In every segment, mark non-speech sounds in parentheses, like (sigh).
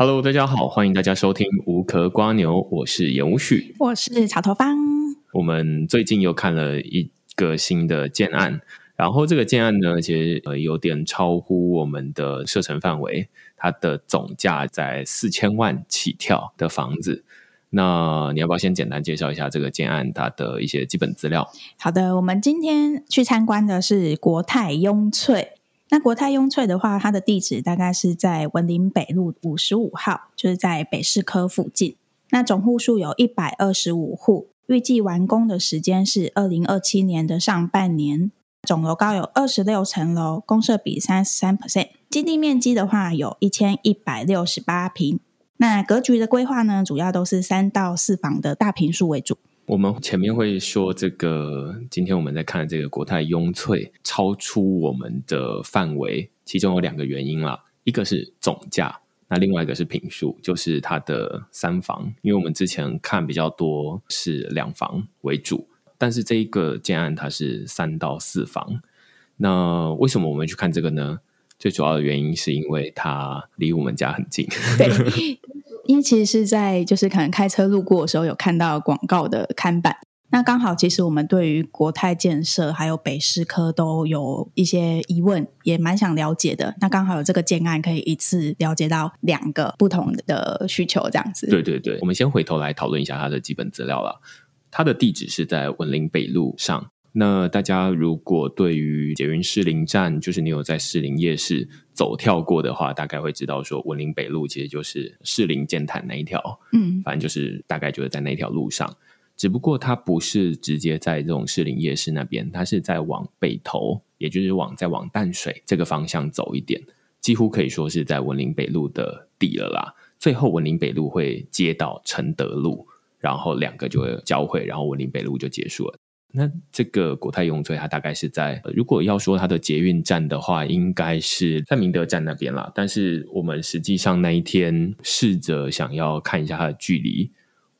Hello，大家好，欢迎大家收听无壳瓜牛，我是严无旭，我是草头方。我们最近又看了一个新的建案，然后这个建案呢，其实呃有点超乎我们的射程范围，它的总价在四千万起跳的房子。那你要不要先简单介绍一下这个建案它的一些基本资料？好的，我们今天去参观的是国泰雍翠。那国泰雍翠的话，它的地址大概是在文林北路五十五号，就是在北市科附近。那总户数有一百二十五户，预计完工的时间是二零二七年的上半年。总楼高有二十六层楼，公设比三十三 percent，基地面积的话有一千一百六十八平。那格局的规划呢，主要都是三到四房的大平数为主。我们前面会说这个，今天我们在看这个国泰雍翠超出我们的范围，其中有两个原因啦，一个是总价，那另外一个是坪数，就是它的三房。因为我们之前看比较多是两房为主，但是这一个建案它是三到四房。那为什么我们去看这个呢？最主要的原因是因为它离我们家很近。(laughs) (laughs) (laughs) 对，因为其实是在就是可能开车路过的时候有看到广告的看板，那刚好其实我们对于国泰建设还有北师科都有一些疑问，也蛮想了解的。那刚好有这个建案可以一次了解到两个不同的需求，这样子。对对对，我们先回头来讨论一下它的基本资料了。它的地址是在文林北路上。那大家如果对于捷运士林站，就是你有在士林夜市走跳过的话，大概会知道说文林北路其实就是士林建潭那一条，嗯，反正就是大概就是在那条路上。只不过它不是直接在这种士林夜市那边，它是在往北头，也就是往再往淡水这个方向走一点，几乎可以说是在文林北路的底了啦。最后文林北路会接到承德路，然后两个就会交汇，然后文林北路就结束了。那这个国泰永翠，它大概是在，如果要说它的捷运站的话，应该是在明德站那边啦。但是我们实际上那一天试着想要看一下它的距离，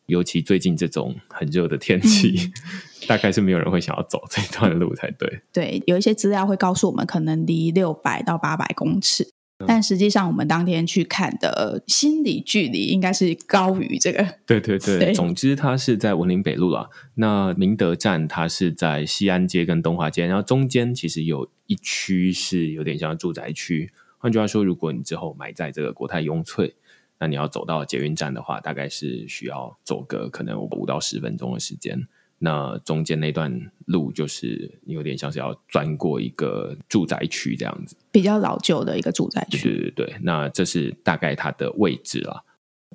尤其最近这种很热的天气，嗯、(laughs) 大概是没有人会想要走这段路才对。对，有一些资料会告诉我们，可能离六百到八百公尺。但实际上，我们当天去看的心理距离应该是高于这个。对对对，对总之它是在文林北路啦。那明德站它是在西安街跟东华街，然后中间其实有一区是有点像住宅区。换句话说，如果你之后买在这个国泰雍翠，那你要走到捷运站的话，大概是需要走个可能五到十分钟的时间。那中间那段路就是有点像是要钻过一个住宅区这样子，比较老旧的一个住宅区。对对对，那这是大概它的位置啦。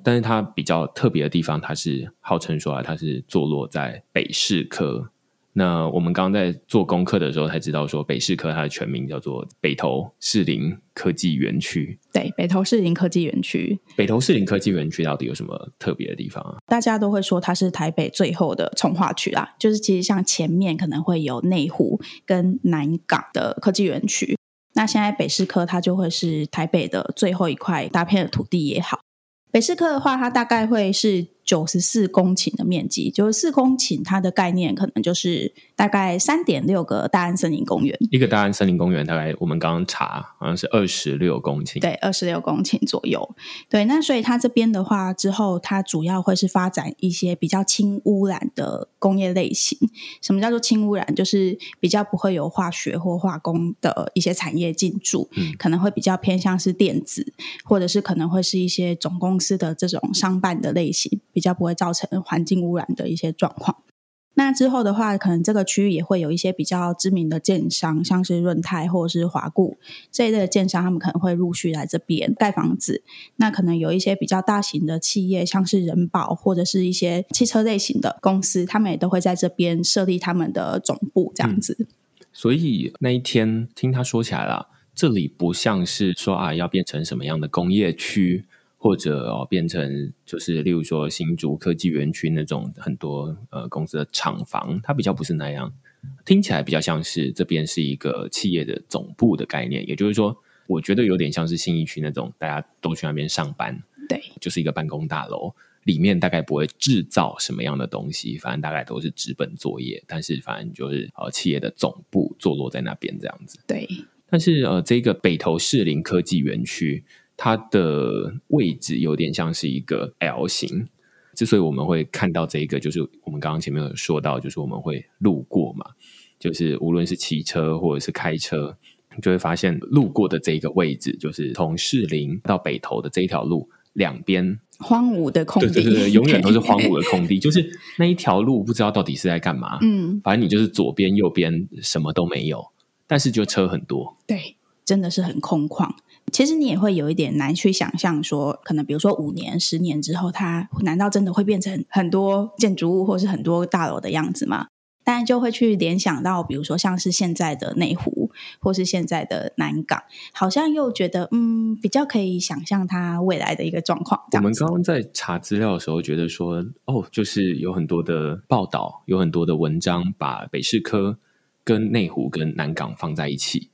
但是它比较特别的地方，它是号称说啊，它是坐落在北市科。那我们刚刚在做功课的时候才知道，说北市科它的全名叫做北投士林科技园区。对，北投士林科技园区。北投士林科技园区到底有什么特别的地方啊？大家都会说它是台北最后的从化区啦，就是其实像前面可能会有内湖跟南港的科技园区，那现在北市科它就会是台北的最后一块大片的土地也好。北市科的话，它大概会是。九十四公顷的面积，九十四公顷，它的概念可能就是大概三点六个大安森林公园。一个大安森林公园大概我们刚刚查好像是二十六公顷，对，二十六公顷左右。对，那所以它这边的话，之后它主要会是发展一些比较轻污染的工业类型。什么叫做轻污染？就是比较不会有化学或化工的一些产业进驻，嗯，可能会比较偏向是电子，或者是可能会是一些总公司的这种商办的类型。比较不会造成环境污染的一些状况。那之后的话，可能这个区域也会有一些比较知名的建商，像是润泰或者是华固这一类的建商，他们可能会陆续来这边盖房子。那可能有一些比较大型的企业，像是人保或者是一些汽车类型的公司，他们也都会在这边设立他们的总部，这样子。嗯，所以那一天听他说起来了，这里不像是说啊要变成什么样的工业区。或者哦，变成就是例如说新竹科技园区那种很多呃公司的厂房，它比较不是那样，听起来比较像是这边是一个企业的总部的概念。也就是说，我觉得有点像是新义区那种，大家都去那边上班，对，就是一个办公大楼，里面大概不会制造什么样的东西，反正大概都是纸本作业，但是反正就是呃企业的总部坐落在那边这样子。对，但是呃这个北投士林科技园区。它的位置有点像是一个 L 型。之所以我们会看到这一个，就是我们刚刚前面有说到，就是我们会路过嘛，就是无论是骑车或者是开车，就会发现路过的这一个位置，就是从士林到北投的这一条路两边荒芜的空地，对对对，永远都是荒芜的空地，(laughs) 就是那一条路不知道到底是在干嘛，嗯，反正你就是左边右边什么都没有，但是就车很多，对，真的是很空旷。其实你也会有一点难去想象，说可能比如说五年、十年之后，它难道真的会变成很多建筑物或是很多大楼的样子吗？当然就会去联想到，比如说像是现在的内湖，或是现在的南港，好像又觉得嗯，比较可以想象它未来的一个状况。我们刚刚在查资料的时候，觉得说哦，就是有很多的报道，有很多的文章，把北士科跟内湖跟南港放在一起。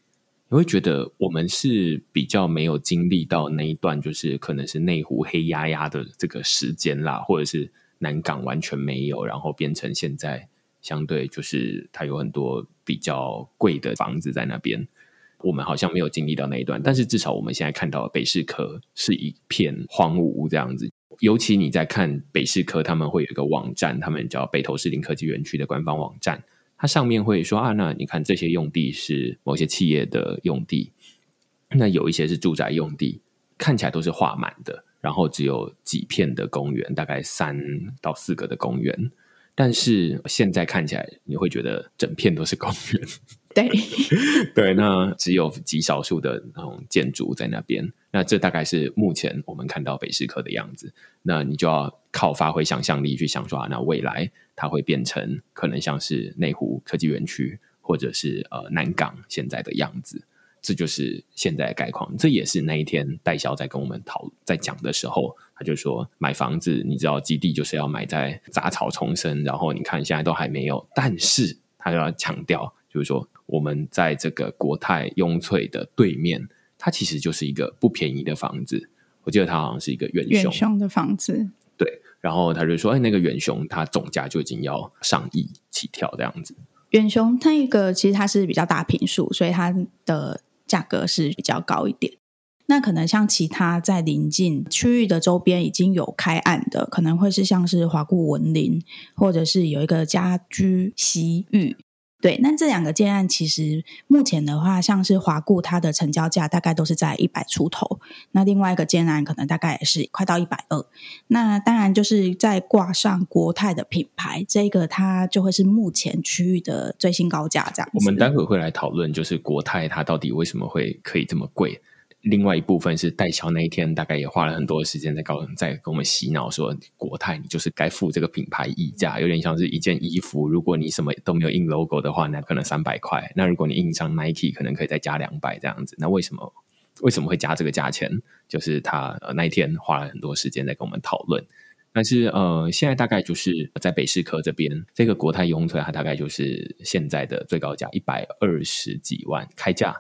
你会觉得我们是比较没有经历到那一段，就是可能是内湖黑压压的这个时间啦，或者是南港完全没有，然后变成现在相对就是它有很多比较贵的房子在那边。我们好像没有经历到那一段，但是至少我们现在看到北市科是一片荒芜这样子。尤其你在看北市科，他们会有一个网站，他们叫北投士林科技园区的官方网站。它上面会说啊，那你看这些用地是某些企业的用地，那有一些是住宅用地，看起来都是画满的，然后只有几片的公园，大概三到四个的公园，但是现在看起来你会觉得整片都是公园。(laughs) 对 (laughs) 对，那只有极少数的那种建筑在那边。那这大概是目前我们看到北士科的样子。那你就要靠发挥想象力去想说啊，那未来它会变成可能像是内湖科技园区，或者是呃南港现在的样子。这就是现在的概况。这也是那一天代销在跟我们讨在讲的时候，他就说买房子，你知道基地就是要买在杂草丛生，然后你看现在都还没有，但是他就要强调，就是说。我们在这个国泰雍翠的对面，它其实就是一个不便宜的房子。我记得它好像是一个远雄，远雄的房子。然后他就说：“哎，那个远雄它总价就已经要上亿起跳这样子。”远雄那一个其实它是比较大坪数，所以它的价格是比较高一点。那可能像其他在邻近区域的周边已经有开案的，可能会是像是华固文林，或者是有一个家居西域。对，那这两个建案其实目前的话，像是华固，它的成交价大概都是在一百出头。那另外一个建案可能大概也是快到一百二。那当然就是在挂上国泰的品牌，这个它就会是目前区域的最新高价这样子。我们待会会来讨论，就是国泰它到底为什么会可以这么贵。另外一部分是代销那一天，大概也花了很多时间在告在跟我们洗脑说，国泰你就是该付这个品牌溢价，有点像是一件衣服，如果你什么都没有印 logo 的话，那可能三百块，那如果你印上 Nike，可能可以再加两百这样子。那为什么为什么会加这个价钱？就是他那一天花了很多时间在跟我们讨论。但是呃，现在大概就是在北市科这边，这个国泰雍翠它大概就是现在的最高价一百二十几万开价。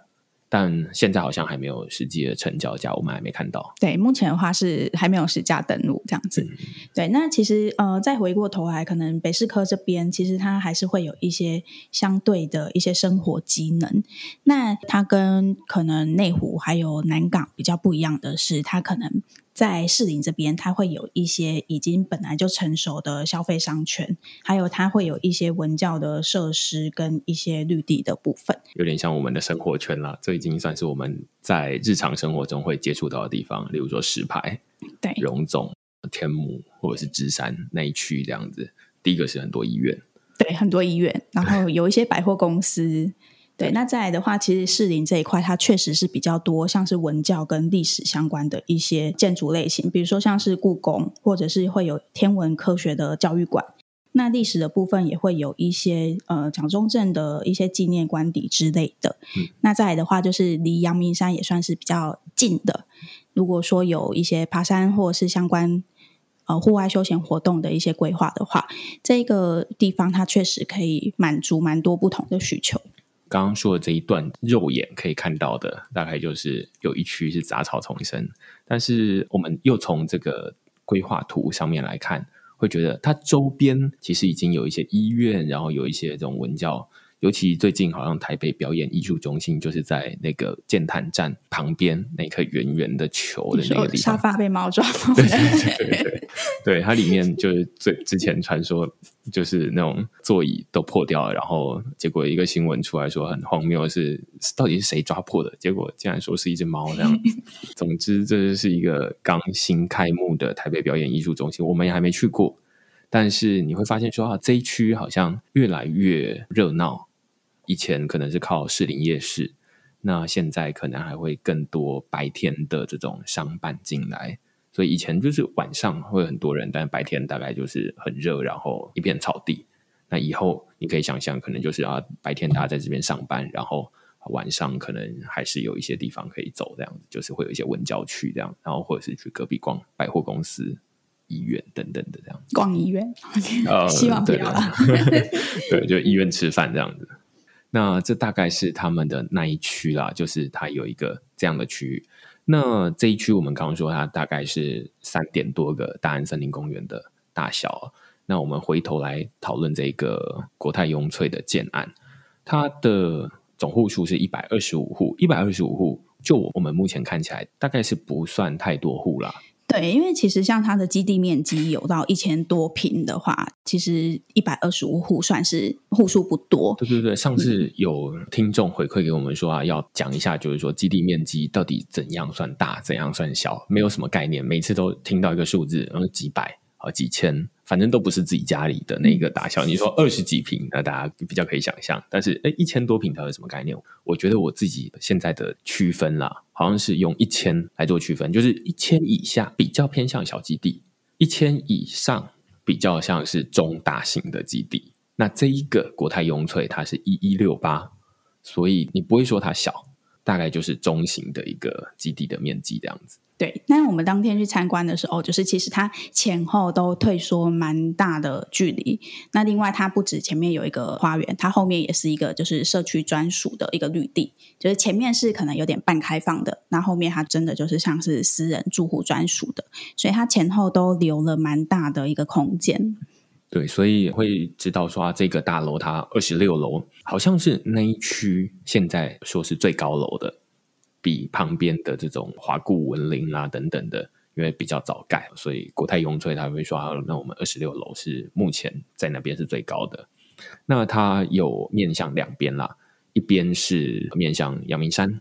但现在好像还没有实际的成交价，我们还没看到。对，目前的话是还没有实价登录这样子。嗯、对，那其实呃，再回过头来，可能北市科这边其实它还是会有一些相对的一些生活机能。那它跟可能内湖还有南港比较不一样的是，它可能。在士林这边，它会有一些已经本来就成熟的消费商圈，还有它会有一些文教的设施跟一些绿地的部分，有点像我们的生活圈啦。这已经算是我们在日常生活中会接触到的地方，例如说石牌、对荣总、天母或者是芝山那一区这样子。第一个是很多医院，对，很多医院，然后有一些百货公司。对，那再来的话，其实士林这一块，它确实是比较多，像是文教跟历史相关的一些建筑类型，比如说像是故宫，或者是会有天文科学的教育馆。那历史的部分也会有一些呃蒋中正的一些纪念官邸之类的。嗯。那再来的话，就是离阳明山也算是比较近的。如果说有一些爬山或者是相关呃户外休闲活动的一些规划的话，这个地方它确实可以满足蛮多不同的需求。刚刚说的这一段，肉眼可以看到的，大概就是有一区是杂草丛生。但是我们又从这个规划图上面来看，会觉得它周边其实已经有一些医院，然后有一些这种文教尤其最近好像台北表演艺术中心就是在那个剑潭站旁边那颗圆圆的球的那个地方，沙发被猫抓 (laughs) 破。对对对对对，它里面就是最之前传说就是那种座椅都破掉了，然后结果一个新闻出来说很荒谬是，是到底是谁抓破的？结果竟然说是一只猫这样。(laughs) 总之，这就是一个刚新开幕的台北表演艺术中心，我们也还没去过，但是你会发现说啊，这一区好像越来越热闹。以前可能是靠士林夜市，那现在可能还会更多白天的这种商办进来，所以以前就是晚上会很多人，但白天大概就是很热，然后一片草地。那以后你可以想象，可能就是啊，白天大家在这边上班，然后晚上可能还是有一些地方可以走，这样子就是会有一些文教区这样，然后或者是去隔壁逛百货公司、医院等等的这样子。逛医院，呃，希望不要了。(laughs) 对，就医院吃饭这样子。那这大概是他们的那一区啦，就是它有一个这样的区域。那这一区我们刚刚说，它大概是三点多个大安森林公园的大小。那我们回头来讨论这个国泰雍翠的建案，它的总户数是一百二十五户，一百二十五户，就我们目前看起来，大概是不算太多户啦。对，因为其实像它的基地面积有到一千多平的话，其实一百二十五户算是户数不多。对对对，上次有听众回馈给我们说啊，要讲一下，就是说基地面积到底怎样算大，怎样算小，没有什么概念，每次都听到一个数字，然后几百啊几千。反正都不是自己家里的那个大小。你说二十几平，那大家比较可以想象。但是，哎，一千多平它有什么概念？我觉得我自己现在的区分啦，好像是用一千来做区分，就是一千以下比较偏向小基地，一千以上比较像是中大型的基地。那这一个国泰雍翠它是一一六八，所以你不会说它小，大概就是中型的一个基地的面积这样子。对，那我们当天去参观的时候，就是其实它前后都退缩蛮大的距离。那另外，它不止前面有一个花园，它后面也是一个就是社区专属的一个绿地，就是前面是可能有点半开放的，那后面它真的就是像是私人住户专属的，所以它前后都留了蛮大的一个空间。对，所以会知道说这个大楼它二十六楼，好像是那一区现在说是最高楼的。比旁边的这种华固文林啦、啊、等等的，因为比较早盖，所以国泰雍翠他会说，那我们二十六楼是目前在那边是最高的。那它有面向两边啦，一边是面向阳明山，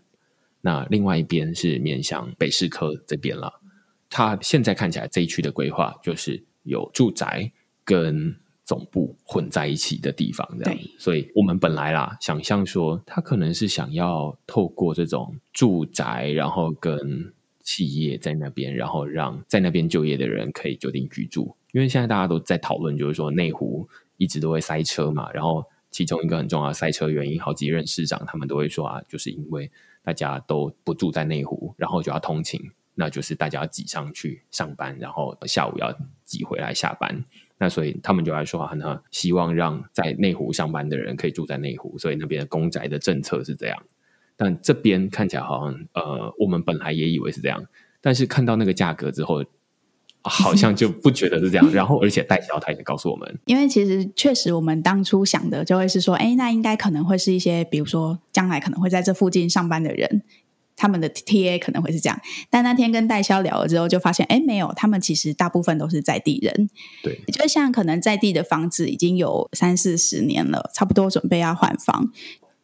那另外一边是面向北市科这边了。它现在看起来这一区的规划就是有住宅跟。总部混在一起的地方，这样，所以我们本来啦，想象说他可能是想要透过这种住宅，然后跟企业在那边，然后让在那边就业的人可以就近居住。因为现在大家都在讨论，就是说内湖一直都会塞车嘛，然后其中一个很重要的塞车原因，好几任市长他们都会说啊，就是因为大家都不住在内湖，然后就要通勤，那就是大家挤上去上班，然后下午要挤回来下班。那所以他们就来说啊，那希望让在内湖上班的人可以住在内湖，所以那边的公宅的政策是这样。但这边看起来好像，呃，我们本来也以为是这样，但是看到那个价格之后，好像就不觉得是这样。然后，而且代销他也告诉我们，(laughs) 因为其实确实我们当初想的就会是说，哎，那应该可能会是一些，比如说将来可能会在这附近上班的人。他们的 TA 可能会是这样，但那天跟代销聊了之后，就发现，哎，没有，他们其实大部分都是在地人。对，就像可能在地的房子已经有三四十年了，差不多准备要换房。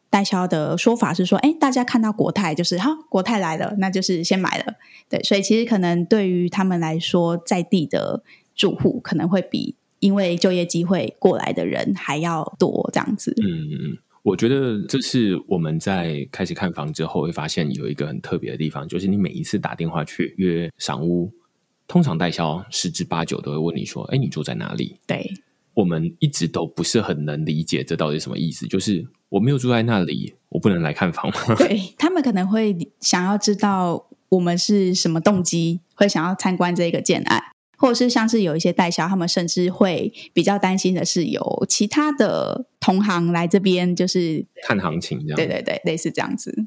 代销的说法是说，哎，大家看到国泰就是好，国泰来了，那就是先买了。对，所以其实可能对于他们来说，在地的住户可能会比因为就业机会过来的人还要多，这样子。嗯嗯。我觉得这是我们在开始看房之后会发现有一个很特别的地方，就是你每一次打电话去约赏屋，通常代销十之八九都会问你说：“哎，你住在哪里？”对，我们一直都不是很能理解这到底什么意思，就是我没有住在那里，我不能来看房吗？对，他们可能会想要知道我们是什么动机，会想要参观这个建案。或者是像是有一些代销，他们甚至会比较担心的是有其他的同行来这边，就是看行情这样。对对对，类似这样子。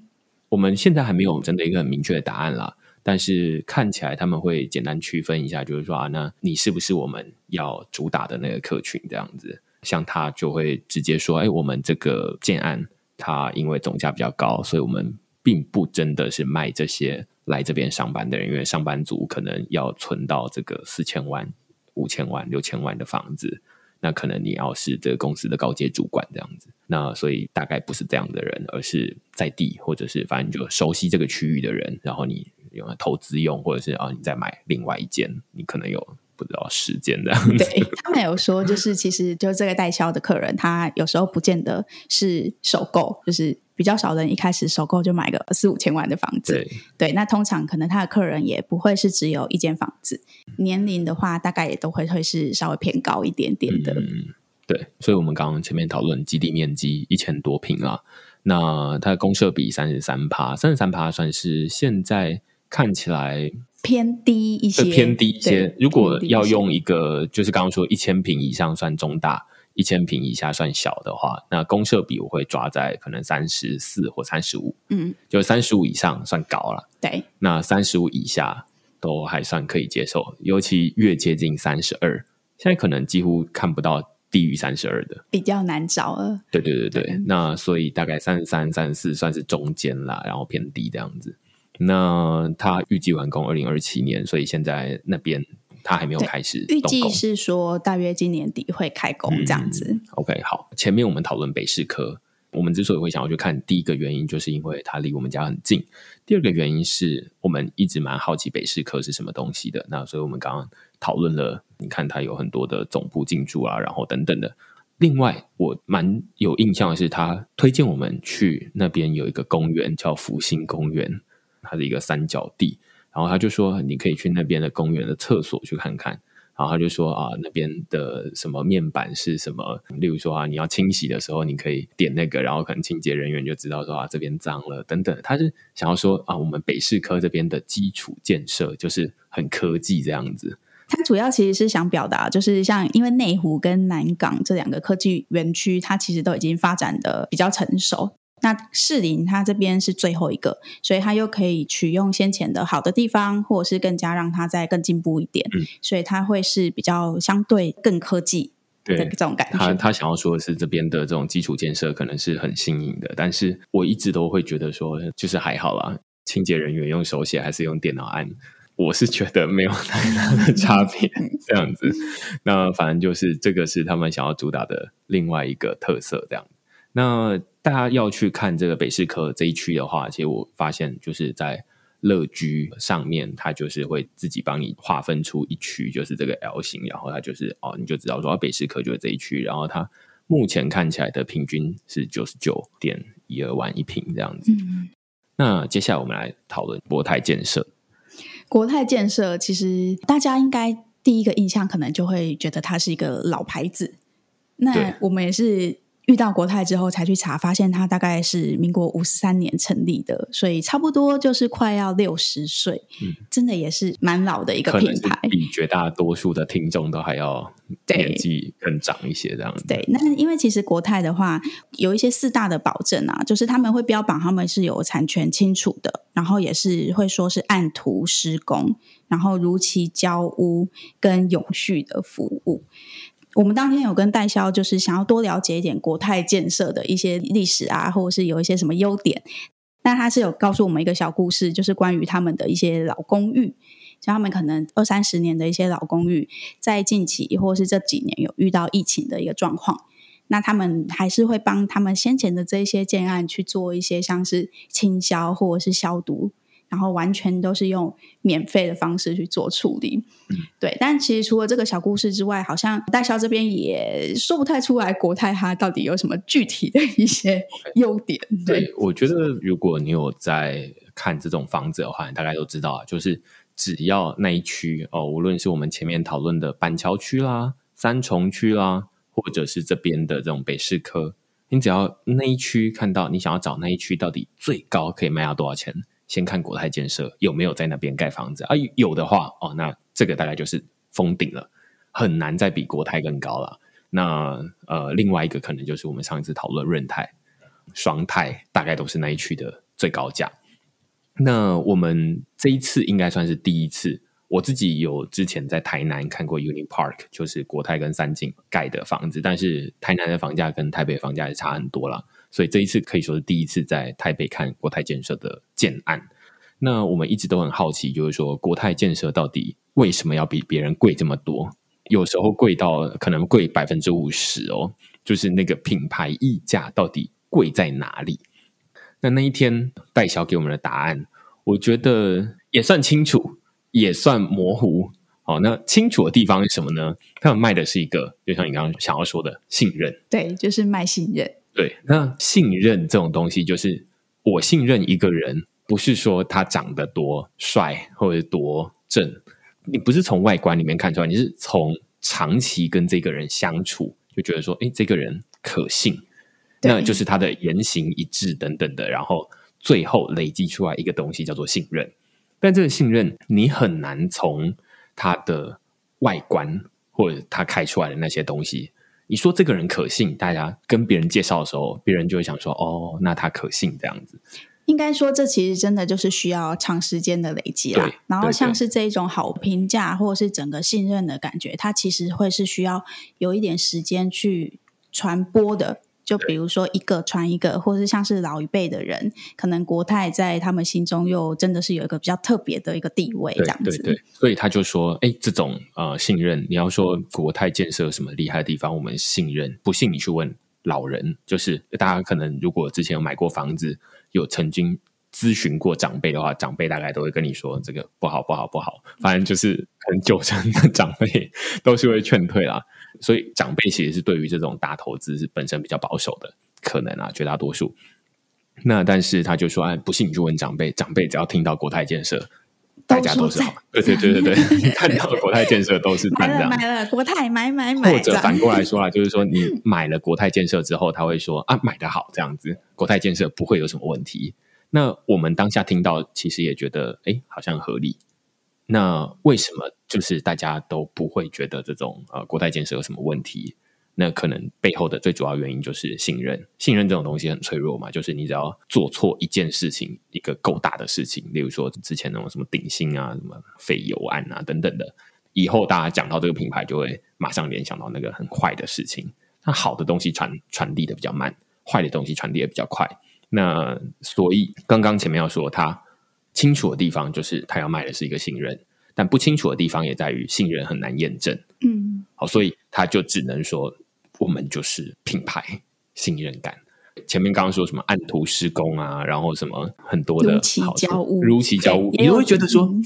我们现在还没有真的一个很明确的答案啦，但是看起来他们会简单区分一下，就是说啊，那你是不是我们要主打的那个客群这样子？像他就会直接说：“哎，我们这个建案，它因为总价比较高，所以我们并不真的是卖这些来这边上班的人，因为上班族可能要存到这个四千万、五千万、六千万的房子。”那可能你要是这个公司的高阶主管这样子，那所以大概不是这样的人，而是在地或者是反正就熟悉这个区域的人，然后你用来投资用，或者是啊你再买另外一间，你可能有不知道时间这样子。对，他们有说，就是其实就这个代销的客人，他有时候不见得是首购，就是。比较少人一开始首购就买个四五千万的房子，对，对，那通常可能他的客人也不会是只有一间房子，年龄的话大概也都会会是稍微偏高一点点的。嗯，对，所以我们刚刚前面讨论基地面积一千多平啊，那它的公设比三十三趴，三十三趴算是现在看起来偏低一些，偏低一些。如果要用一个，就是刚刚说一千平以上算中大。一千平以下算小的话，那公社比我会抓在可能三十四或三十五，嗯，就三十五以上算高了。对，那三十五以下都还算可以接受，尤其越接近三十二，现在可能几乎看不到低于三十二的，比较难找了。对对对对，对那所以大概三十三、三十四算是中间啦，然后偏低这样子。那他预计完工二零二七年，所以现在那边。他还没有开始，预计是说大约今年底会开工这样子。嗯、OK，好，前面我们讨论北市科，我们之所以会想要去看，第一个原因就是因为它离我们家很近，第二个原因是我们一直蛮好奇北市科是什么东西的。那所以我们刚刚讨论了，你看它有很多的总部进驻啊，然后等等的。另外，我蛮有印象的是，他推荐我们去那边有一个公园叫福星公园，它是一个三角地。然后他就说，你可以去那边的公园的厕所去看看。然后他就说啊，那边的什么面板是什么？例如说啊，你要清洗的时候，你可以点那个，然后可能清洁人员就知道说啊，这边脏了等等。他是想要说啊，我们北市科这边的基础建设就是很科技这样子。他主要其实是想表达，就是像因为内湖跟南港这两个科技园区，它其实都已经发展的比较成熟。那士林它这边是最后一个，所以它又可以取用先前的好的地方，或者是更加让它再更进步一点，嗯，所以它会是比较相对更科技的这种感觉。他他想要说的是这边的这种基础建设可能是很新颖的，但是我一直都会觉得说就是还好啦，清洁人员用手写还是用电脑按，我是觉得没有太大的差别这样子。那反正就是这个是他们想要主打的另外一个特色这样。那大家要去看这个北市科这一区的话，其实我发现就是在乐居上面，它就是会自己帮你划分出一区，就是这个 L 型，然后它就是哦，你就知道说北市科就是这一区，然后它目前看起来的平均是九十九点一二万一平这样子。嗯。那接下来我们来讨论国泰建设。国泰建设其实大家应该第一个印象可能就会觉得它是一个老牌子，那我们也是。遇到国泰之后才去查，发现它大概是民国五十三年成立的，所以差不多就是快要六十岁，嗯，真的也是蛮老的一个品牌，比绝大多数的听众都还要年纪更长一些这样子。对，那因为其实国泰的话有一些四大的保证啊，就是他们会标榜他们是有产权清楚的，然后也是会说是按图施工，然后如期交屋跟永续的服务。我们当天有跟代销，就是想要多了解一点国泰建设的一些历史啊，或者是有一些什么优点。那他是有告诉我们一个小故事，就是关于他们的一些老公寓，像他们可能二三十年的一些老公寓，在近期或是这几年有遇到疫情的一个状况，那他们还是会帮他们先前的这些建案去做一些像是清消或者是消毒。然后完全都是用免费的方式去做处理，嗯，对。但其实除了这个小故事之外，好像代销这边也说不太出来国泰它到底有什么具体的一些优点。对，对，我觉得如果你有在看这种房子的话，你大概都知道啊，就是只要那一区哦，无论是我们前面讨论的板桥区啦、三重区啦，或者是这边的这种北市科，你只要那一区看到，你想要找那一区到底最高可以卖到多少钱？先看国泰建设有没有在那边盖房子啊？有的话哦，那这个大概就是封顶了，很难再比国泰更高了。那呃，另外一个可能就是我们上一次讨论润泰、双泰，大概都是那一区的最高价。那我们这一次应该算是第一次我自己有之前在台南看过 Uni Park，就是国泰跟三井盖的房子，但是台南的房价跟台北房价也差很多啦。所以这一次可以说是第一次在台北看国泰建设的建案。那我们一直都很好奇，就是说国泰建设到底为什么要比别人贵这么多？有时候贵到可能贵百分之五十哦，就是那个品牌溢价到底贵在哪里？那那一天代销给我们的答案，我觉得也算清楚，也算模糊。哦，那清楚的地方是什么呢？他们卖的是一个，就像你刚刚想要说的信任，对，就是卖信任。对，那信任这种东西，就是我信任一个人，不是说他长得多帅或者多正，你不是从外观里面看出来，你是从长期跟这个人相处，就觉得说，哎，这个人可信，那就是他的言行一致等等的，然后最后累积出来一个东西叫做信任。但这个信任，你很难从他的外观或者他开出来的那些东西，你说这个人可信，大家跟别人介绍的时候，别人就会想说：“哦，那他可信这样子。”应该说，这其实真的就是需要长时间的累积啦。然后，像是这一种好评价或者是整个信任的感觉，它其实会是需要有一点时间去传播的。就比如说一个传一个，或是像是老一辈的人，可能国泰在他们心中又真的是有一个比较特别的一个地位，这样子。对对对，所以他就说：“哎，这种呃信任，你要说国泰建设有什么厉害的地方，我们信任。不信你去问老人，就是大家可能如果之前有买过房子。”有曾经咨询过长辈的话，长辈大概都会跟你说这个不好不好不好，反正就是很久成 (laughs) 的长辈都是会劝退啦。所以长辈其实是对于这种大投资是本身比较保守的，可能啊绝大多数。那但是他就说，哎，不信你就问长辈，长辈只要听到国泰建设，大家都是好。对对对对对，你看到国泰建设都是 (laughs) 买了买了国泰买买买，或者反过来说啊，就是说你买了国泰建设之后，他会说啊买的好这样子。国泰建设不会有什么问题。那我们当下听到，其实也觉得，哎，好像合理。那为什么就是大家都不会觉得这种呃国泰建设有什么问题？那可能背后的最主要原因就是信任。信任这种东西很脆弱嘛，就是你只要做错一件事情，一个够大的事情，例如说之前那种什么鼎新啊、什么废油案啊等等的，以后大家讲到这个品牌，就会马上联想到那个很坏的事情。那好的东西传传递的比较慢。坏的东西传递的比较快，那所以刚刚前面要说，他清楚的地方就是他要卖的是一个信任，但不清楚的地方也在于信任很难验证。嗯，好，所以他就只能说我们就是品牌信任感。前面刚刚说什么按图施工啊，然后什么很多的如期交屋，如期交物，你会觉得说。嗯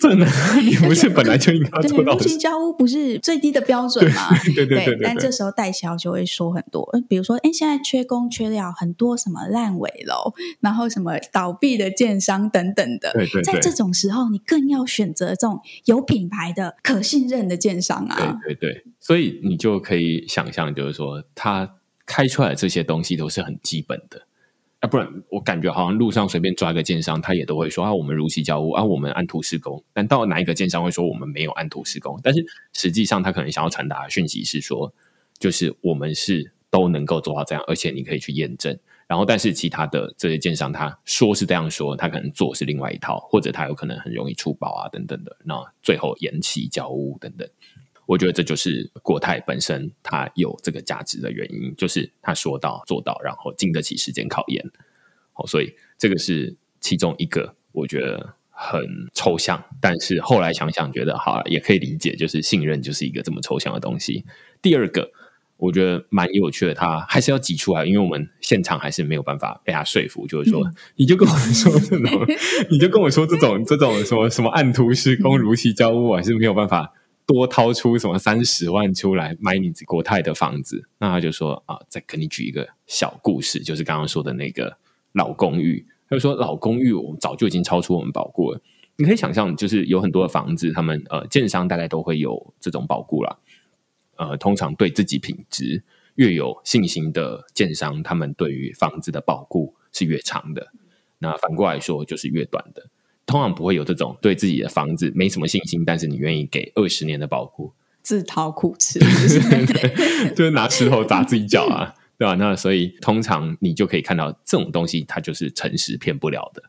这呢？(laughs) 你不是本来就应该做到的？对，如期交屋不是最低的标准吗？对对对，但这时候代销就会说很多，比如说，哎，现在缺工缺料，很多什么烂尾楼，然后什么倒闭的建商等等的。对对对，在这种时候，你更要选择这种有品牌的、可信任的建商啊。对对对，所以你就可以想象，就是说，他开出来的这些东西都是很基本的。啊，不然我感觉好像路上随便抓一个建商，他也都会说啊，我们如期交屋啊，我们按图施工。但到哪一个建商会说我们没有按图施工？但是实际上他可能想要传达的讯息是说，就是我们是都能够做到这样，而且你可以去验证。然后，但是其他的这些建商他说是这样说，他可能做是另外一套，或者他有可能很容易出包啊等等的，那最后延期交屋等等。我觉得这就是国泰本身它有这个价值的原因，就是他说到做到，然后经得起时间考验。哦，所以这个是其中一个我觉得很抽象，但是后来想想觉得好也可以理解，就是信任就是一个这么抽象的东西。第二个我觉得蛮有趣的，他还是要挤出来，因为我们现场还是没有办法被他说服，就是说、嗯、你就跟我说这种，你就跟我说这种这种什么什么按图施工、如期交屋，还是没有办法。多掏出什么三十万出来买你国泰的房子？那他就说啊，再给你举一个小故事，就是刚刚说的那个老公寓。他就说老公寓，我们早就已经超出我们保固了。你可以想象，就是有很多的房子，他们呃，建商大概都会有这种保固啦。呃，通常对自己品质越有信心的建商，他们对于房子的保固是越长的。那反过来说，就是越短的。通常不会有这种对自己的房子没什么信心，但是你愿意给二十年的保固，自讨苦吃，(laughs) 就是拿石头砸自己脚啊，(laughs) 对吧？那所以通常你就可以看到这种东西，它就是诚实骗不了的。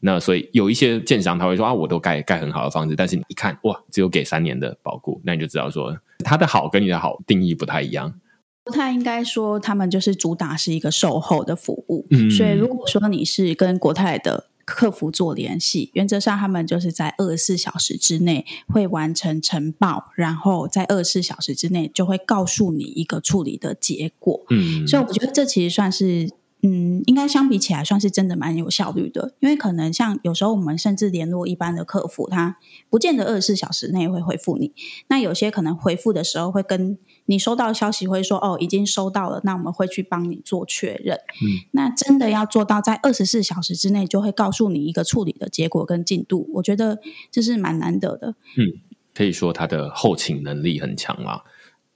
那所以有一些建商他会说啊，我都盖盖很好的房子，但是你一看哇，只有给三年的保固，那你就知道说他的好跟你的好定义不太一样。国泰应该说他们就是主打是一个售后的服务，嗯，所以如果说你是跟国泰的。客服做联系，原则上他们就是在二十四小时之内会完成呈报，然后在二十四小时之内就会告诉你一个处理的结果。嗯，所以我觉得这其实算是，嗯，应该相比起来算是真的蛮有效率的，因为可能像有时候我们甚至联络一般的客服，他不见得二十四小时内会回复你，那有些可能回复的时候会跟。你收到消息会说哦，已经收到了，那我们会去帮你做确认。嗯，那真的要做到在二十四小时之内就会告诉你一个处理的结果跟进度，我觉得这是蛮难得的。嗯，可以说他的后勤能力很强啊，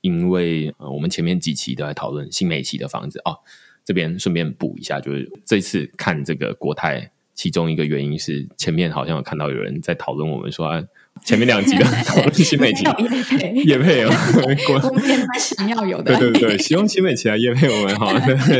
因为呃，我们前面几期都在讨论新美琪的房子哦，这边顺便补一下，就是这次看这个国泰，其中一个原因是前面好像有看到有人在讨论我们说。啊 (laughs) 前面两集的 (laughs) 讨论新美齐，业配哦，(laughs) 我们也蛮想要有的。对对对，希望新美琪来业配我们哈，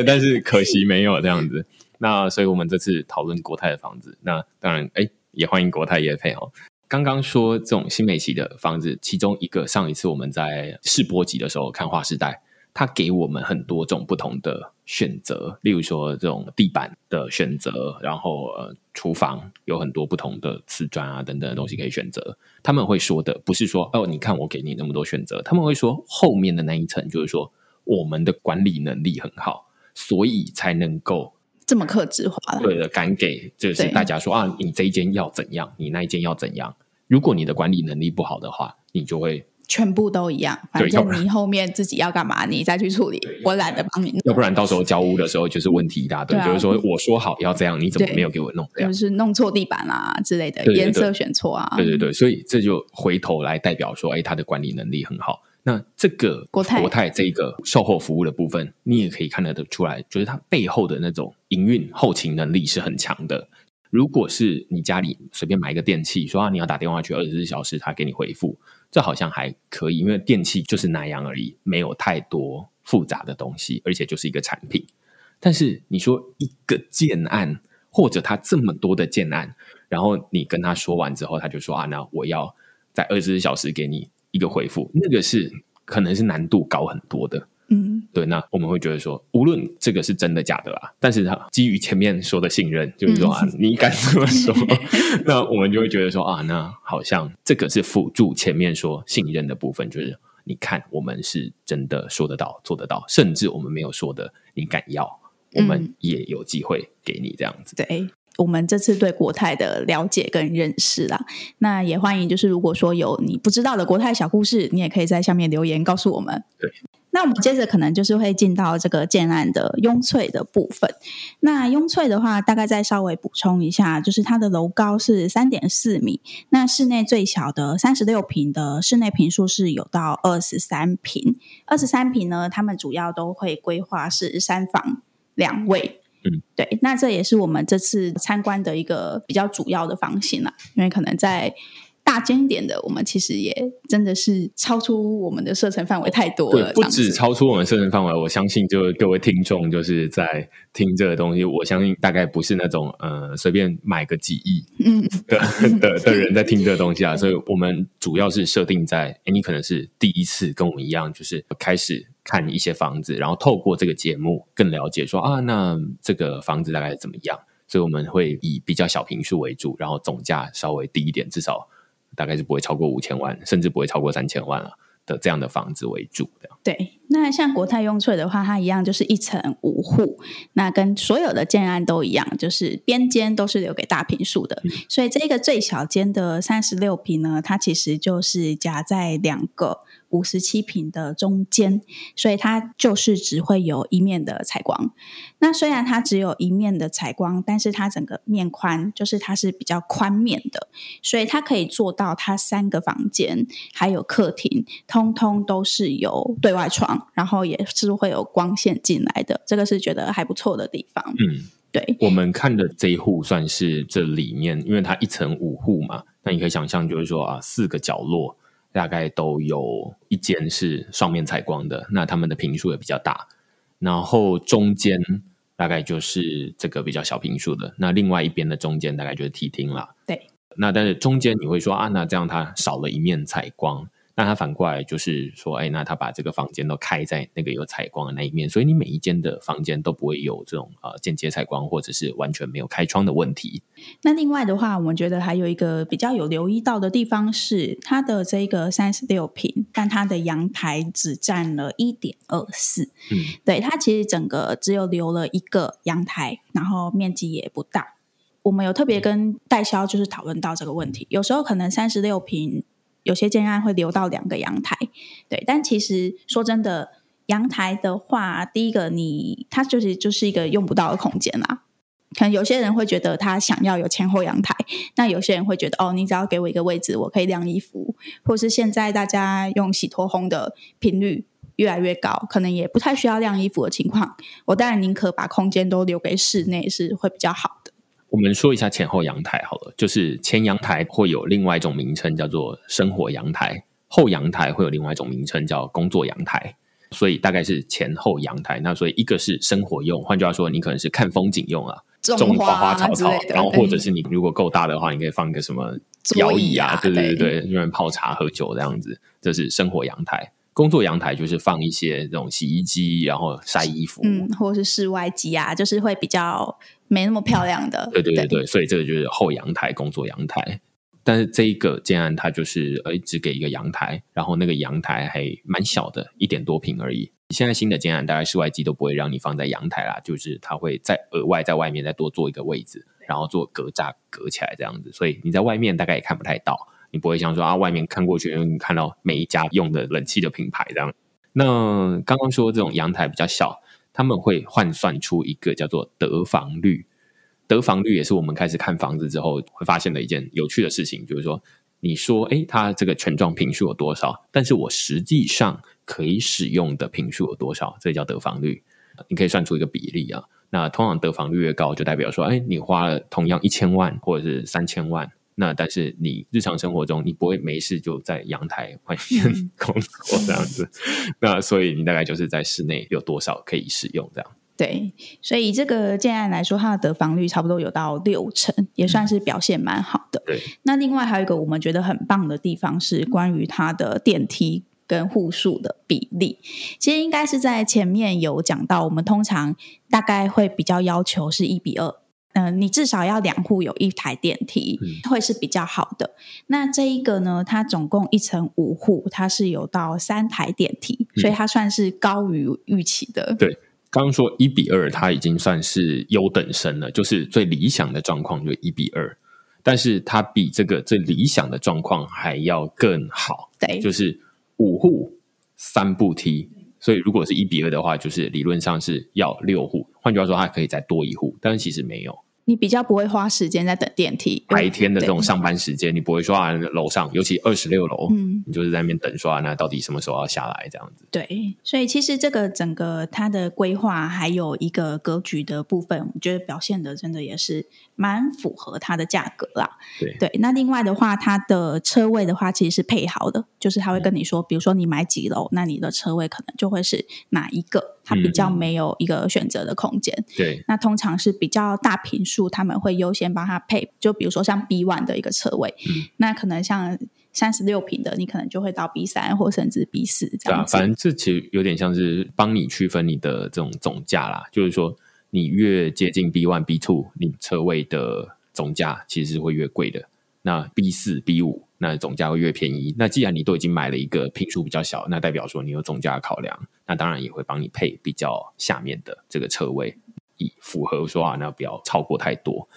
但是可惜没有这样子。那所以我们这次讨论国泰的房子，那当然哎，也欢迎国泰业配哦。刚刚说这种新美琪的房子，其中一个上一次我们在试播集的时候看划时代。它给我们很多种不同的选择，例如说这种地板的选择，然后呃，厨房有很多不同的瓷砖啊等等的东西可以选择。他们会说的不是说哦，你看我给你那么多选择，他们会说后面的那一层就是说我们的管理能力很好，所以才能够这么克制化。对的，敢给就是大家说啊，你这一间要怎样，你那一间要怎样。如果你的管理能力不好的话，你就会。全部都一样，反正你后面自己要干嘛，你再去处理。我懒得帮你弄。要不然到时候交屋的时候就是问题一大堆，就是说我说好要这样，你怎么没有给我弄这样？就是弄错地板啊之类的，颜色选错啊。对对对，所以这就回头来代表说，哎，他的管理能力很好。那这个国泰国泰这个售后服务的部分，你也可以看得出来，就是它背后的那种营运后勤能力是很强的。如果是你家里随便买一个电器，说啊你要打电话去二十四小时，他给你回复。这好像还可以，因为电器就是那样而已，没有太多复杂的东西，而且就是一个产品。但是你说一个建案，或者他这么多的建案，然后你跟他说完之后，他就说啊，那我要在二十四小时给你一个回复，那个是可能是难度高很多的。嗯，对，那我们会觉得说，无论这个是真的假的啦，但是他基于前面说的信任，就是说啊，嗯、你敢这么说，(laughs) 那我们就会觉得说啊，那好像这个是辅助前面说信任的部分，就是你看我们是真的说得到、做得到，甚至我们没有说的，你敢要，我们也有机会给你这样子。嗯、对。我们这次对国泰的了解跟认识啦，那也欢迎，就是如果说有你不知道的国泰小故事，你也可以在下面留言告诉我们。对，那我们接着可能就是会进到这个建案的雍翠的部分。那雍翠的话，大概再稍微补充一下，就是它的楼高是三点四米，那室内最小的三十六平的室内坪数是有到二十三平，二十三平呢，他们主要都会规划是三房两卫。嗯，对，那这也是我们这次参观的一个比较主要的房型了，因为可能在大间一点的，我们其实也真的是超出我们的射程范围太多了。对，不止超出我们射程范围，我相信就各位听众就是在听这个东西，我相信大概不是那种呃随便买个几亿嗯的 (laughs) 的的人在听这个东西啊，所以我们主要是设定在，诶，你可能是第一次跟我们一样，就是开始。看一些房子，然后透过这个节目更了解说啊，那这个房子大概怎么样？所以我们会以比较小坪数为主，然后总价稍微低一点，至少大概是不会超过五千万，甚至不会超过三千万了的这样的房子为主的。对，那像国泰雍翠的话，它一样就是一层五户，那跟所有的建案都一样，就是边间都是留给大平数的，嗯、所以这个最小间的三十六平呢，它其实就是夹在两个。五十七平的中间，所以它就是只会有一面的采光。那虽然它只有一面的采光，但是它整个面宽就是它是比较宽面的，所以它可以做到它三个房间还有客厅，通通都是有对外窗，然后也是会有光线进来的。这个是觉得还不错的地方。嗯，对，我们看的这一户算是这里面，因为它一层五户嘛，那你可以想象就是说啊，四个角落。大概都有一间是双面采光的，那他们的平数也比较大。然后中间大概就是这个比较小平数的。那另外一边的中间大概就是梯厅了。对。那但是中间你会说啊，那这样它少了一面采光。那他反过来就是说，哎，那他把这个房间都开在那个有采光的那一面，所以你每一间的房间都不会有这种呃间接采光或者是完全没有开窗的问题。那另外的话，我们觉得还有一个比较有留意到的地方是，它的这个三十六平，但它的阳台只占了一点二四。嗯，对，它其实整个只有留了一个阳台，然后面积也不大。我们有特别跟代销就是讨论到这个问题，有时候可能三十六坪。有些建案会留到两个阳台，对，但其实说真的，阳台的话，第一个你它就是就是一个用不到的空间啦。可能有些人会觉得他想要有前后阳台，那有些人会觉得哦，你只要给我一个位置，我可以晾衣服，或是现在大家用洗脱烘的频率越来越高，可能也不太需要晾衣服的情况，我当然宁可把空间都留给室内是会比较好。我们说一下前后阳台好了，就是前阳台会有另外一种名称叫做生活阳台，后阳台会有另外一种名称叫工作阳台，所以大概是前后阳台。那所以一个是生活用，换句话说，你可能是看风景用啊，种花花草草，然后或者是你如果够大的话，你可以放一个什么摇椅啊，对对对对，用来泡茶喝酒这样子，这是生活阳台。工作阳台就是放一些这种洗衣机，然后晒衣服，嗯，或者是室外机啊，就是会比较没那么漂亮的。(laughs) 对对对对，所以这个就是后阳台，工作阳台。但是这一个建案它就是呃只给一个阳台，然后那个阳台还蛮小的，一点多平而已。现在新的建案大概室外机都不会让你放在阳台啦，就是它会再额外在外面再多做一个位置，然后做隔栅隔起来这样子，所以你在外面大概也看不太到。你不会像说啊，外面看过去，你看到每一家用的冷气的品牌这样。那刚刚说这种阳台比较小，他们会换算出一个叫做得房率。得房率也是我们开始看房子之后会发现的一件有趣的事情，就是说，你说哎，它这个全幢坪数有多少？但是我实际上可以使用的坪数有多少？这叫得房率。你可以算出一个比例啊。那通常得房率越高，就代表说，哎，你花了同样一千万或者是三千万。那但是你日常生活中你不会没事就在阳台外 (laughs) 面工作这样子，那所以你大概就是在室内有多少可以使用这样。对，所以这个建案来说，它的得房率差不多有到六成，也算是表现蛮好的。对，那另外还有一个我们觉得很棒的地方是关于它的电梯跟户数的比例，其实应该是在前面有讲到，我们通常大概会比较要求是一比二。嗯、呃，你至少要两户有一台电梯，嗯，会是比较好的。那这一个呢，它总共一层五户，它是有到三台电梯，嗯，所以它算是高于预期的。对，刚刚说一比二，它已经算是优等生了，就是最理想的状况就一比二，但是它比这个最理想的状况还要更好。对，就是五户三步梯。所以，如果是一比二的话，就是理论上是要六户。换句话说，它可以再多一户，但是其实没有。你比较不会花时间在等电梯，白天的这种上班时间，你不会说啊，楼上，尤其二十六楼，嗯，你就是在那边等说啊，那到底什么时候要下来这样子？对，所以其实这个整个它的规划还有一个格局的部分，我觉得表现的真的也是蛮符合它的价格啦。对对，那另外的话，它的车位的话其实是配好的，就是他会跟你说，嗯、比如说你买几楼，那你的车位可能就会是哪一个。它比较没有一个选择的空间，嗯，对。那通常是比较大平数，他们会优先帮他配，就比如说像 B one 的一个车位，嗯，那可能像三十六平的，你可能就会到 B 三或甚至 B 四这样子。对啊，反正这其实有点像是帮你区分你的这种总价啦，就是说你越接近 B one、B two，你车位的总价其实是会越贵的。那 B 四、B 五，那总价会越便宜。那既然你都已经买了一个品数比较小，那代表说你有总价考量，那当然也会帮你配比较下面的这个车位，以符合说啊，那不要超过太多。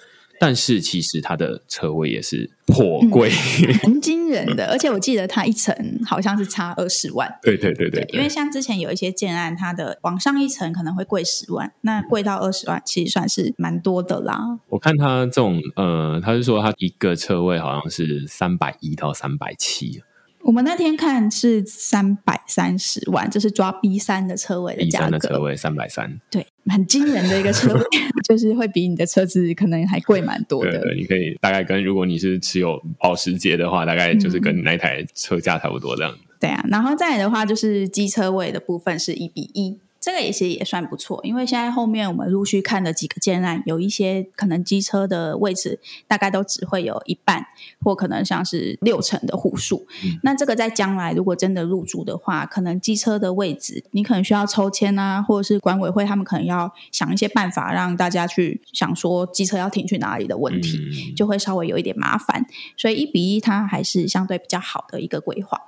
但是其实它的车位也是颇贵，嗯，很惊人的。而且我记得它一层好像是差二十万。对对对对，对，因为像之前有一些建案，它的往上一层可能会贵十万，那贵到二十万，其实算是蛮多的啦。我看他这种，呃，他是说他一个车位好像是三百一到三百七。我们那天看是三百三十万，这是抓 B 三的车位的价格。B 三的车位三百三，对，很惊人的一个车位，(laughs) 就是会比你的车子可能还贵蛮多的。对，对，你可以大概跟如果你是持有保时捷的话，大概就是跟你那台车价差不多这样。对啊，然后再来的话就是机车位的部分是一比一。这个也是也算不错，因为现在后面我们陆续看的几个建案，有一些可能机车的位置大概都只会有一半，或可能像是六成的户数。嗯、那这个在将来如果真的入住的话，可能机车的位置你可能需要抽签啊，或者是管委会他们可能要想一些办法让大家去想说机车要停去哪里的问题，嗯、就会稍微有一点麻烦。所以一比一它还是相对比较好的一个规划。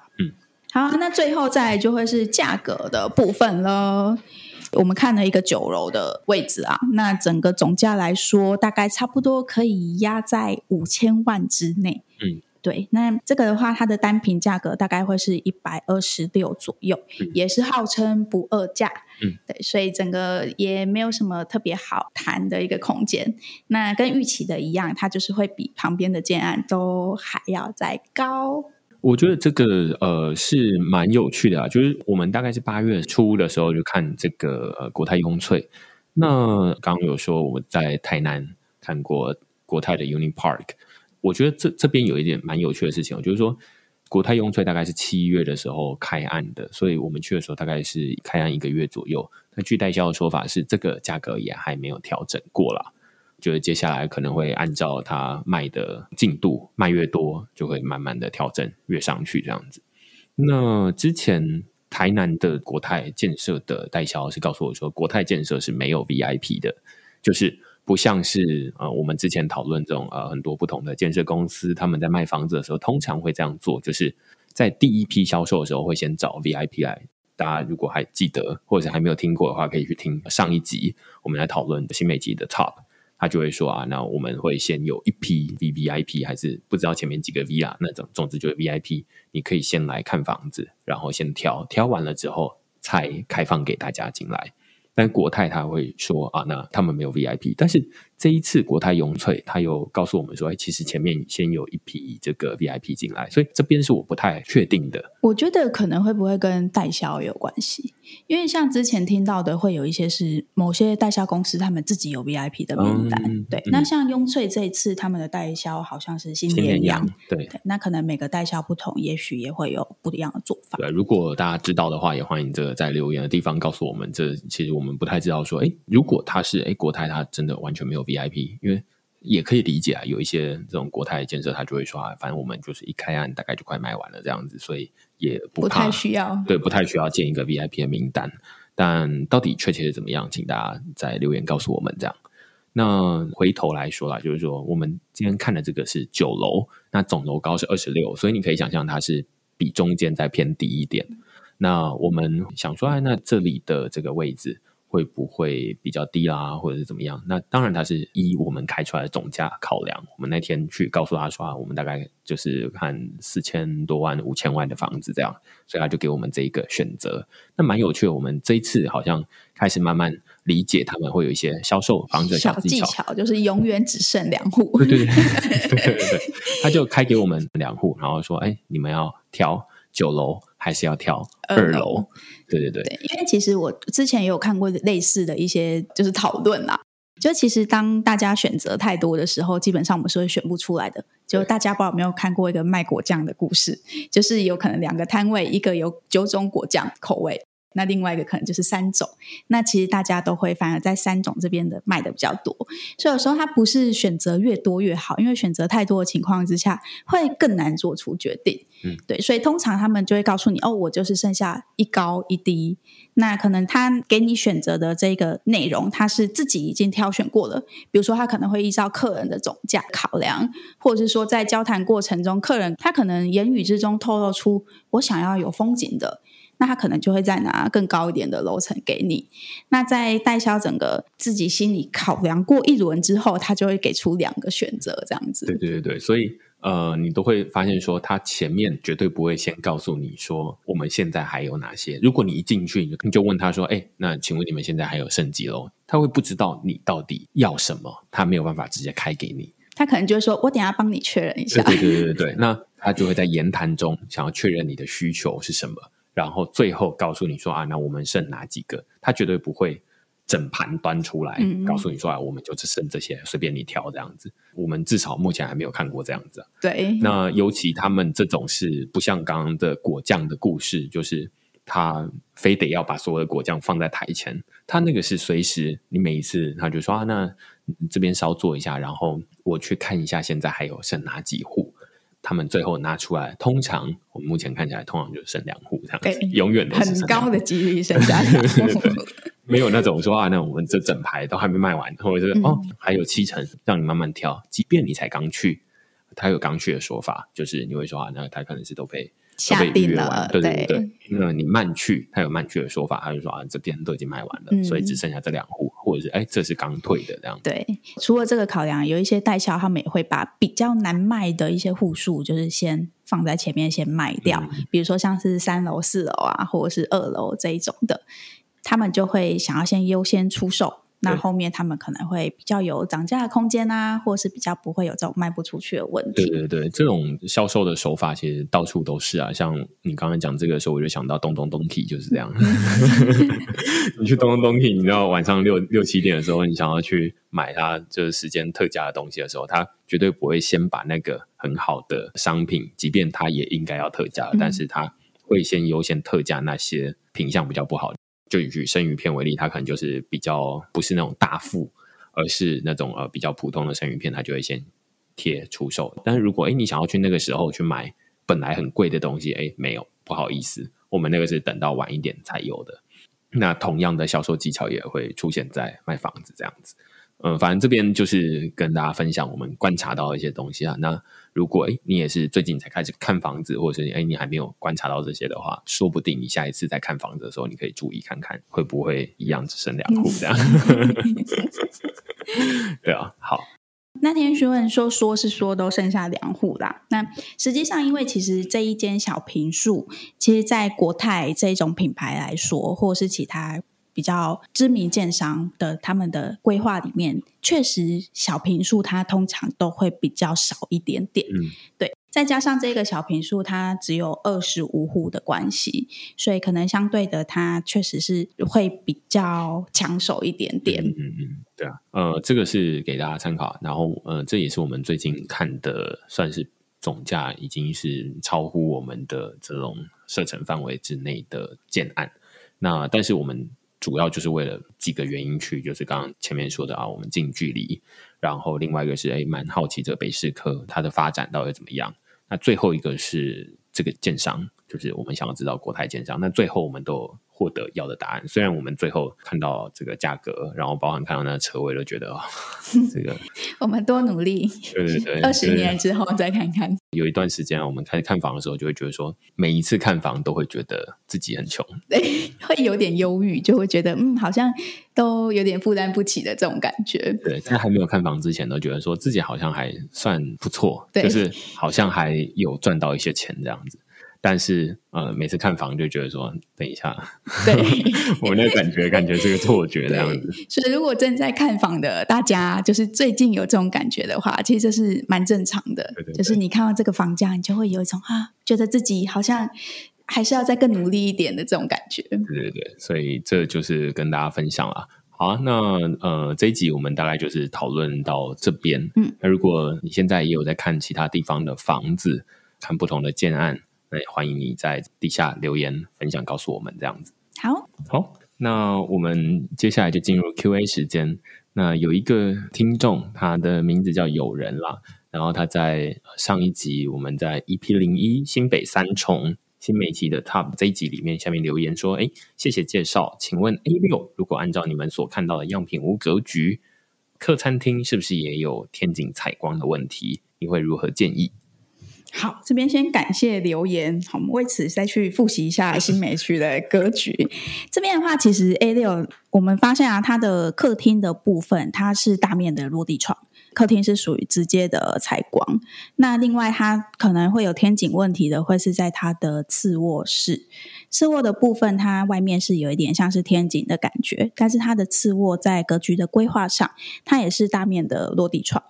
嗯。好，那最后再就会是价格的部分了。我们看了一个九楼的位置啊，那整个总价来说，大概差不多可以压在五千万之内。嗯，对。那这个的话，它的单品价格大概会是一百二十六左右，嗯、也是号称不二价。嗯，对，所以整个也没有什么特别好谈的一个空间。那跟预期的一样，它就是会比旁边的建案都还要再高。我觉得这个呃是蛮有趣的啊，就是我们大概是八月初的时候就看这个呃国泰雍翠，那刚刚有说我们在台南看过国泰的 Uni Park，我觉得这这边有一点蛮有趣的事情，就是说国泰雍翠大概是七月的时候开案的，所以我们去的时候大概是开案一个月左右，那据代销的说法是这个价格也还没有调整过啦。就是接下来可能会按照它卖的进度，卖越多就会慢慢的调整越上去这样子。那之前台南的国泰建设的代销是告诉我说，国泰建设是没有 VIP 的，就是不像是呃我们之前讨论这种呃很多不同的建设公司，他们在卖房子的时候通常会这样做，就是在第一批销售的时候会先找 VIP 来。大家如果还记得或者还没有听过的话，可以去听上一集我们来讨论新美集的 Top。他就会说啊，那我们会先有一批 VVIP，还是不知道前面几个 V 啊？那种总之就是 VIP，你可以先来看房子，然后先挑，挑完了之后才开放给大家进来。但国泰他会说啊，那他们没有 VIP，但是这一次国泰永翠他又告诉我们说，哎，其实前面先有一批这个 VIP 进来，所以这边是我不太确定的。我觉得可能会不会跟代销有关系？因为像之前听到的，会有一些是某些代销公司他们自己有 VIP 的名单，嗯、对。嗯、那像雍翠这一次他们的代销好像是新联阳，对，对。那可能每个代销不同，也许也会有不一样的做法。对，如果大家知道的话，也欢迎这个在留言的地方告诉我们。这其实我们不太知道说，哎，如果他是哎国泰，他真的完全没有 VIP，因为也可以理解啊，有一些这种国泰建设，他就会说啊，反正我们就是一开案大概就快卖完了这样子，所以也不，不太需要，对，不太需要建一个 VIP 的名单。但到底确切是怎么样，请大家在留言告诉我们。这样，那回头来说啦，就是说我们今天看的这个是九楼，那总楼高是二十六，所以你可以想象它是比中间再偏低一点。那我们想说，哎，那这里的这个位置。会不会比较低啦，或者是怎么样？那当然，它是依我们开出来的总价考量。我们那天去告诉他说啊，我们大概就是看四千多万、五千万的房子这样，所以他就给我们这一个选择。那蛮有趣的，我们这一次好像开始慢慢理解他们会有一些销售房子的小技巧，技巧就是永远只剩两户。对对对对对对，他就开给我们两户，然后说：“哎，你们要挑九楼。”还是要挑二楼，对对对，对。因为其实我之前也有看过类似的一些就是讨论啦，就其实当大家选择太多的时候，基本上我们是会选不出来的。就大家不知道有没有看过一个卖果酱的故事，就是有可能两个摊位，一个有九种果酱口味。那另外一个可能就是三种，那其实大家都会反而在三种这边的卖的比较多，所以有时候它不是选择越多越好，因为选择太多的情况之下会更难做出决定。嗯，对，所以通常他们就会告诉你，哦，我就是剩下一高一低，那可能他给你选择的这个内容，他是自己已经挑选过了，比如说他可能会依照客人的总价考量，或者是说在交谈过程中，客人他可能言语之中透露出我想要有风景的。那他可能就会再拿更高一点的楼层给你。那在代销整个自己心里考量过一轮之后，他就会给出两个选择，这样子。对对对对，所以呃，你都会发现说，他前面绝对不会先告诉你说我们现在还有哪些。如果你一进去，你就问他说：“哎，那请问你们现在还有剩几楼？”他会不知道你到底要什么，他没有办法直接开给你。他可能就会说：“我等下帮你确认一下。”对对对对对，那他就会在言谈中想要确认你的需求是什么。然后最后告诉你说啊，那我们剩哪几个？他绝对不会整盘端出来，嗯、告诉你说啊，我们就只剩这些，随便你挑这样子。我们至少目前还没有看过这样子。对，那尤其他们这种是不像刚刚的果酱的故事，就是他非得要把所有的果酱放在台前，他那个是随时你每一次他就说啊，那你这边稍坐一下，然后我去看一下现在还有剩哪几户。他们最后拿出来，通常我们目前看起来，通常就剩两户这样子，永远都是很高的几率剩下两户，(laughs) 没有那种说啊，那我们这整排都还没卖完，或者是、嗯、哦还有七成，让你慢慢挑，即便你才刚去，他有刚去的说法，就是你会说啊，那他可能是都被。下定了，对对。对，那你慢去，他有慢去的说法，他就说啊，这边都已经卖完了，嗯、所以只剩下这两户，或者是哎，这是刚退的这样。对，除了这个考量，有一些代销他们也会把比较难卖的一些户数，就是先放在前面先卖掉，嗯、比如说像是三楼、四楼啊，或者是二楼这一种的，他们就会想要先优先出售。那后面他们可能会比较有涨价的空间啊，或是比较不会有这种卖不出去的问题。对对对，这种销售的手法其实到处都是啊。像你刚才讲这个时候，我就想到东东东体就是这样。(laughs) 你去东东东体，你知道晚上六六七点的时候，你想要去买它就是时间特价的东西的时候，他绝对不会先把那个很好的商品，即便它也应该要特价，嗯、但是他会先优先特价那些品相比较不好的。就以生鱼片为例，它可能就是比较不是那种大副，而是那种呃比较普通的生鱼片，它就会先贴出售。但是如果哎你想要去那个时候去买本来很贵的东西，哎没有，不好意思，我们那个是等到晚一点才有的。那同样的销售技巧也会出现在卖房子这样子。嗯，反正这边就是跟大家分享我们观察到的一些东西啊。那如果诶你也是最近才开始看房子，或者是诶你还没有观察到这些的话，说不定你下一次在看房子的时候，你可以注意看看会不会一样只剩两户这样。(laughs) 对啊，好。那天询问说说是说都剩下两户啦。那实际上，因为其实这一间小平数，其实在国泰这种品牌来说，或者是其他。比较知名建商的他们的规划里面，确实小平数它通常都会比较少一点点。嗯，对，再加上这个小平数它只有二十五户的关系，所以可能相对的它确实是会比较抢手一点点。嗯嗯嗯，对啊，呃，这个是给大家参考。然后呃，这也是我们最近看的，算是总价已经是超乎我们的这种射程范围之内的建案。那但是我们。主要就是为了几个原因去，就是刚刚前面说的啊，我们近距离，然后另外一个是哎，蛮好奇这北市科它的发展到底怎么样。那最后一个是这个建商，就是我们想要知道国泰建商。那最后我们都获得要的答案，虽然我们最后看到这个价格，然后包含看到那个车位，都觉得哦，这个 (laughs) 我们多努力，对对对，二十年之后再看看。有一段时间啊，我们开始看房的时候，就会觉得说，每一次看房都会觉得自己很穷，对，会有点忧郁，就会觉得嗯，好像都有点负担不起的这种感觉。对，在还没有看房之前，都觉得说自己好像还算不错，对就是好像还有赚到一些钱这样子。但是，呃，每次看房就觉得说，等一下，对，(laughs) 我那感觉，感觉是个错觉这样子。所以，如果正在看房的大家，就是最近有这种感觉的话，其实这是蛮正常的。对对对，就是你看到这个房价，你就会有一种啊，觉得自己好像还是要再更努力一点的这种感觉。对对对，所以这就是跟大家分享了。好，那呃，这一集我们大概就是讨论到这边。嗯，那如果你现在也有在看其他地方的房子，看不同的建案。那也欢迎你在底下留言分享，告诉我们这样子。好，好，那我们接下来就进入 Q&A 时间。那有一个听众，他的名字叫友人啦，然后他在上一集我们在 EP 零一新北三重新媒体的 Top 这一集里面下面留言说：“哎，谢谢介绍，请问 A 六如果按照你们所看到的样品屋格局，客餐厅是不是也有天井采光的问题？你会如何建议？”好，这边先感谢留言。好，我们为此再去复习一下 (laughs) 新美区的格局。这边的话，其实 A 六我们发现啊，它的客厅的部分它是大面的落地窗。客厅是属于直接的采光，那另外它可能会有天井问题的，会是在它的次卧室。次卧的部分，它外面是有一点像是天井的感觉，但是它的次卧在格局的规划上，它也是大面的落地窗，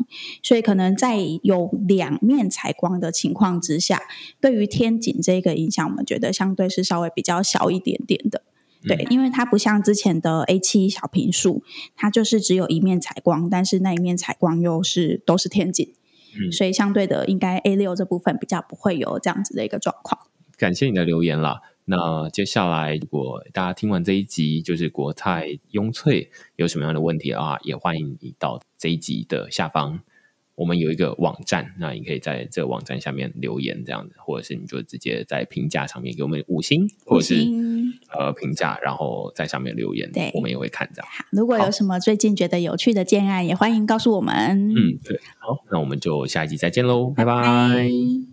所以可能在有两面采光的情况之下，对于天井这个影响，我们觉得相对是稍微比较小一点点的。对，因为它不像之前的 A 七小平数，它就是只有一面采光，但是那一面采光又是都是天井，嗯，所以相对的，应该 A 六这部分比较不会有这样子的一个状况。感谢你的留言啦。那接下来，如果大家听完这一集，就是国泰雍翠有什么样的问题啊，也欢迎你到这一集的下方。我们有一个网站，那你可以在这个网站下面留言，这样子，或者是你就直接在评价上面给我们五星，或者是呃评价，然后在上面留言，对，我们也会看这样。如果有什么最近觉得有趣的建案，也欢迎告诉我们。嗯，对，好，那我们就下一集再见喽，拜拜。拜拜。